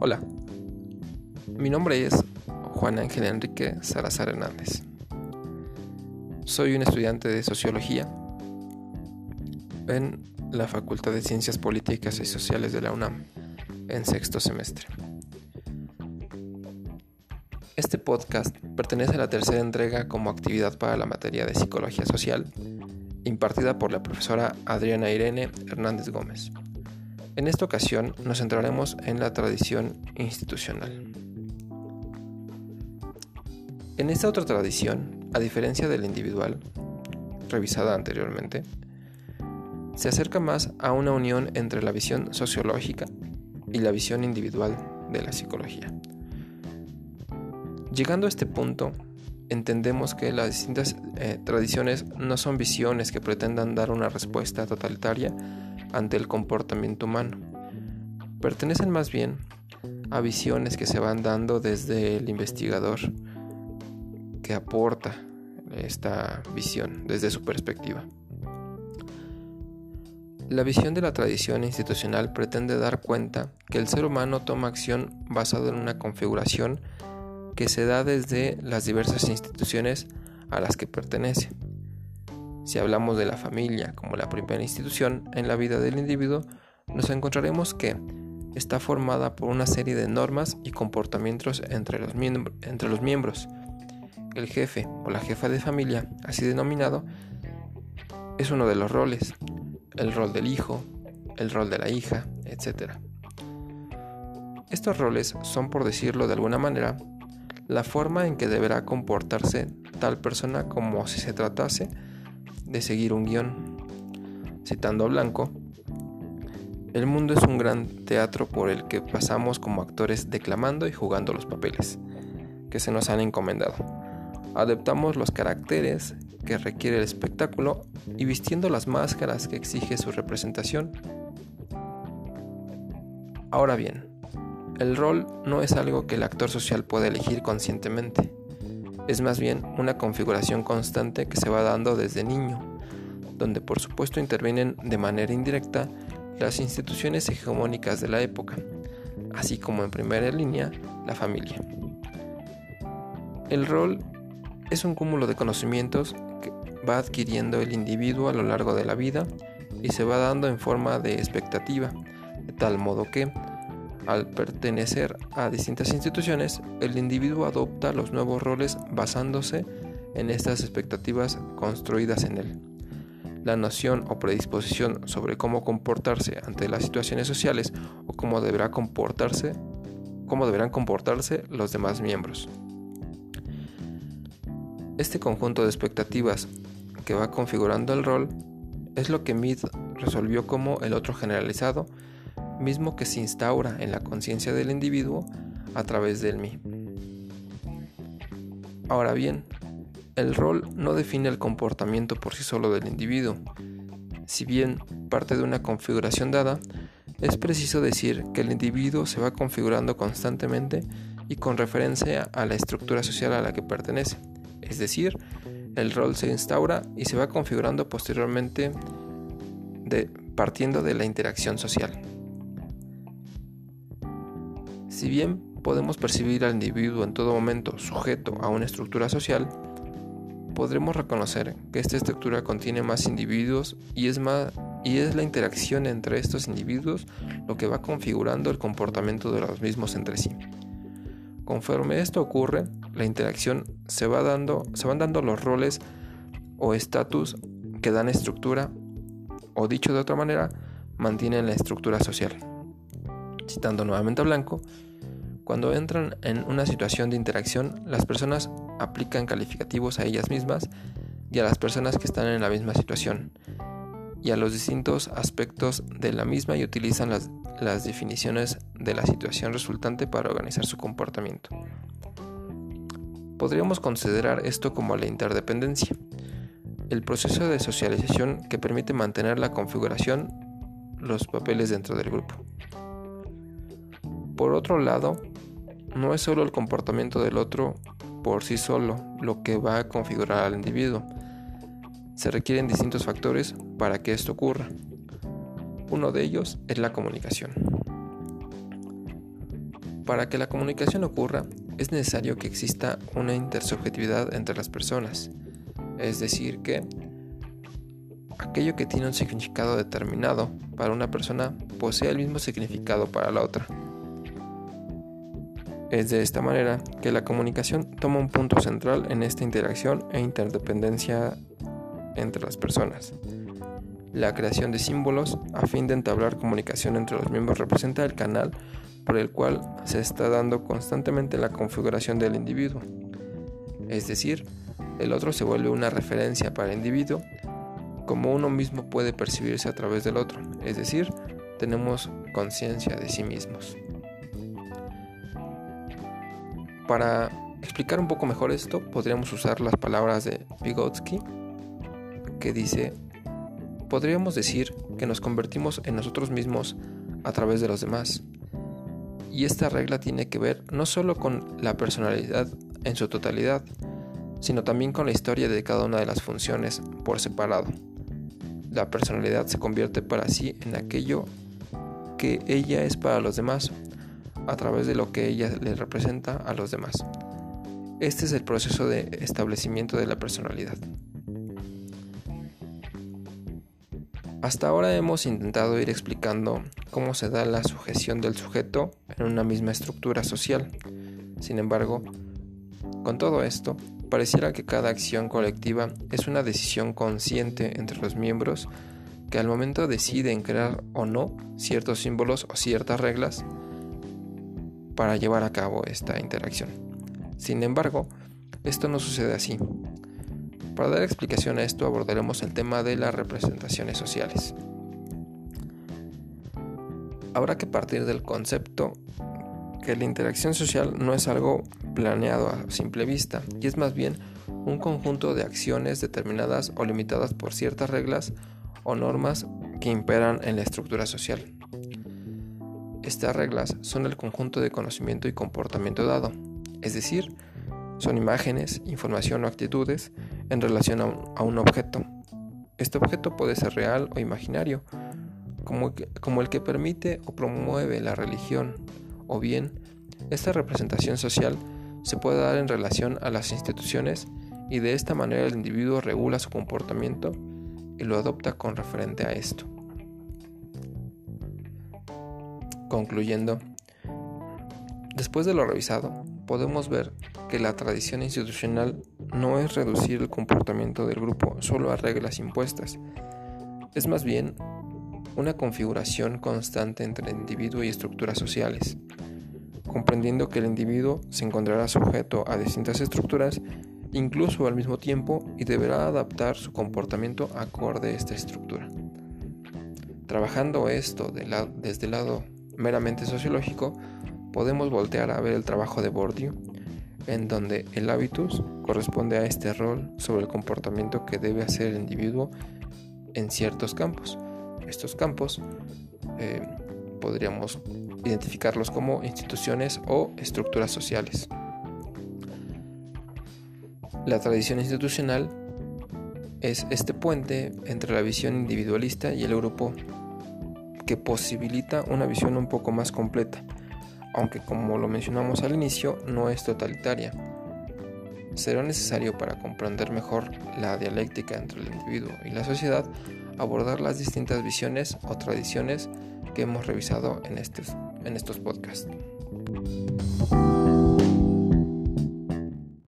Hola, mi nombre es Juan Ángel Enrique Salazar Hernández. Soy un estudiante de Sociología en la Facultad de Ciencias Políticas y Sociales de la UNAM, en sexto semestre. Este podcast pertenece a la tercera entrega como actividad para la materia de Psicología Social, impartida por la profesora Adriana Irene Hernández Gómez. En esta ocasión nos centraremos en la tradición institucional. En esta otra tradición, a diferencia de la individual, revisada anteriormente, se acerca más a una unión entre la visión sociológica y la visión individual de la psicología. Llegando a este punto, entendemos que las distintas eh, tradiciones no son visiones que pretendan dar una respuesta totalitaria ante el comportamiento humano. Pertenecen más bien a visiones que se van dando desde el investigador que aporta esta visión desde su perspectiva. La visión de la tradición institucional pretende dar cuenta que el ser humano toma acción basada en una configuración que se da desde las diversas instituciones a las que pertenece. Si hablamos de la familia como la primera institución en la vida del individuo, nos encontraremos que está formada por una serie de normas y comportamientos entre los, miembros. El jefe o la jefa de familia, así denominado, es uno de los roles, el rol del hijo, el rol de la hija, etc. Estos roles son, por decirlo de alguna manera, la forma en que deberá comportarse tal persona como si se tratase de seguir un guion. Citando a Blanco, el mundo es un gran teatro por el que pasamos como actores declamando y jugando los papeles que se nos han encomendado. Adaptamos los caracteres que requiere el espectáculo y vistiendo las máscaras que exige su representación. Ahora bien, el rol no es algo que el actor social puede elegir conscientemente es más bien una configuración constante que se va dando desde niño, donde por supuesto intervienen de manera indirecta las instituciones hegemónicas de la época, así como en primera línea la familia. El rol es un cúmulo de conocimientos que va adquiriendo el individuo a lo largo de la vida y se va dando en forma de expectativa, de tal modo que al pertenecer a distintas instituciones, el individuo adopta los nuevos roles basándose en estas expectativas construidas en él. La noción o predisposición sobre cómo comportarse ante las situaciones sociales o cómo deberá comportarse, cómo deberán comportarse los demás miembros. Este conjunto de expectativas que va configurando el rol es lo que Mead resolvió como el otro generalizado mismo que se instaura en la conciencia del individuo a través del mí. Ahora bien, el rol no define el comportamiento por sí solo del individuo. Si bien parte de una configuración dada, es preciso decir que el individuo se va configurando constantemente y con referencia a la estructura social a la que pertenece. Es decir, el rol se instaura y se va configurando posteriormente de, partiendo de la interacción social. Si bien podemos percibir al individuo en todo momento sujeto a una estructura social, podremos reconocer que esta estructura contiene más individuos y es, más, y es la interacción entre estos individuos lo que va configurando el comportamiento de los mismos entre sí. Conforme esto ocurre, la interacción se, va dando, se van dando los roles o estatus que dan estructura, o dicho de otra manera, mantienen la estructura social. Citando nuevamente a Blanco, cuando entran en una situación de interacción, las personas aplican calificativos a ellas mismas y a las personas que están en la misma situación, y a los distintos aspectos de la misma y utilizan las, definiciones de la situación resultante para organizar su comportamiento. Podríamos considerar esto como la interdependencia, el proceso de socialización que permite mantener la configuración, los papeles dentro del grupo. Por otro lado, no es solo el comportamiento del otro por sí solo lo que va a configurar al individuo. Se requieren distintos factores para que esto ocurra. Uno de ellos es la comunicación. Para que la comunicación ocurra, es necesario que exista una intersubjetividad entre las personas, es decir, que aquello que tiene un significado determinado para una persona posee el mismo significado para la otra. Es de esta manera que la comunicación toma un punto central en esta interacción e interdependencia entre las personas. La creación de símbolos a fin de entablar comunicación entre los miembros representa el canal por el cual se está dando constantemente la configuración del individuo. Es decir, el otro se vuelve una referencia para el individuo como uno mismo puede percibirse a través del otro, es decir, tenemos conciencia de sí mismos. Para explicar un poco mejor esto, podríamos usar las palabras de Vygotsky, que dice, podríamos decir que nos convertimos en nosotros mismos a través de los demás. Y esta regla tiene que ver no solo con la personalidad en su totalidad, sino también con la historia de cada una de las funciones por separado. La personalidad se convierte para sí en aquello que ella es para los demás, a través de lo que ella le representa a los demás. Este es el proceso de establecimiento de la personalidad. Hasta ahora hemos intentado ir explicando cómo se da la sujeción del sujeto en una misma estructura social. Sin embargo, con todo esto, pareciera que cada acción colectiva es una decisión consciente entre los miembros que al momento deciden crear o no ciertos símbolos o ciertas reglas para llevar a cabo esta interacción. Sin embargo, esto no sucede así. Para dar explicación a esto abordaremos el tema de las representaciones sociales. Habrá que partir del concepto que la interacción social no es algo planeado a simple vista y es más bien un conjunto de acciones determinadas o limitadas por ciertas reglas o normas que imperan en la estructura social. Estas reglas son el conjunto de conocimiento y comportamiento dado, es decir, son imágenes, información o actitudes en relación a un, objeto. Este objeto puede ser real o imaginario, como, el que permite o promueve la religión, o bien esta representación social se puede dar en relación a las instituciones y de esta manera el individuo regula su comportamiento y lo adopta con referente a esto. Concluyendo, después de lo revisado, podemos ver que la tradición institucional no es reducir el comportamiento del grupo solo a reglas impuestas, es más bien una configuración constante entre el individuo y estructuras sociales comprendiendo que el individuo se encontrará sujeto a distintas estructuras incluso al mismo tiempo y deberá adaptar su comportamiento acorde a esta estructura. Trabajando esto desde el lado meramente sociológico, podemos voltear a ver el trabajo de Bourdieu, en donde el hábitus corresponde a este rol sobre el comportamiento que debe hacer el individuo en ciertos campos. Estos campos eh, podríamos identificarlos como instituciones o estructuras sociales. La tradición institucional es este puente entre la visión individualista y el grupo que posibilita una visión un poco más completa, aunque como lo mencionamos al inicio no es totalitaria. Será necesario para comprender mejor la dialéctica entre el individuo y la sociedad abordar las distintas visiones o tradiciones que hemos revisado en estos, en estos podcasts.